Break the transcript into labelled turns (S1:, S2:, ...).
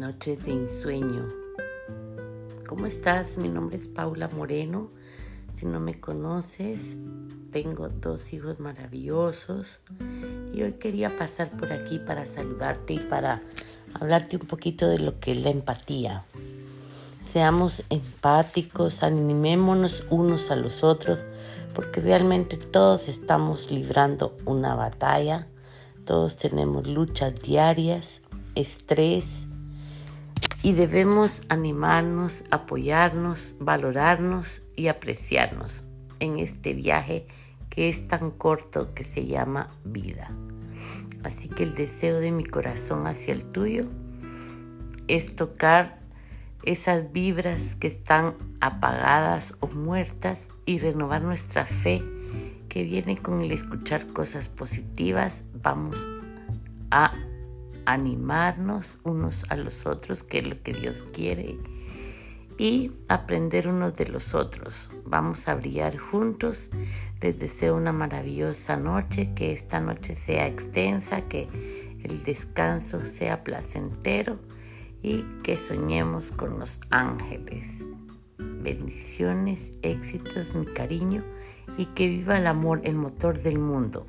S1: noches de ensueño. ¿Cómo estás? Mi nombre es Paula Moreno. Si no me conoces, tengo dos hijos maravillosos y hoy quería pasar por aquí para saludarte y para hablarte un poquito de lo que es la empatía. Seamos empáticos, animémonos unos a los otros, porque realmente todos estamos librando una batalla, todos tenemos luchas diarias, estrés, y debemos animarnos, apoyarnos, valorarnos y apreciarnos en este viaje que es tan corto que se llama vida. Así que el deseo de mi corazón hacia el tuyo es tocar esas vibras que están apagadas o muertas y renovar nuestra fe que viene con el escuchar cosas positivas. Vamos a animarnos unos a los otros, que es lo que Dios quiere, y aprender unos de los otros. Vamos a brillar juntos. Les deseo una maravillosa noche, que esta noche sea extensa, que el descanso sea placentero y que soñemos con los ángeles. Bendiciones, éxitos, mi cariño y que viva el amor, el motor del mundo.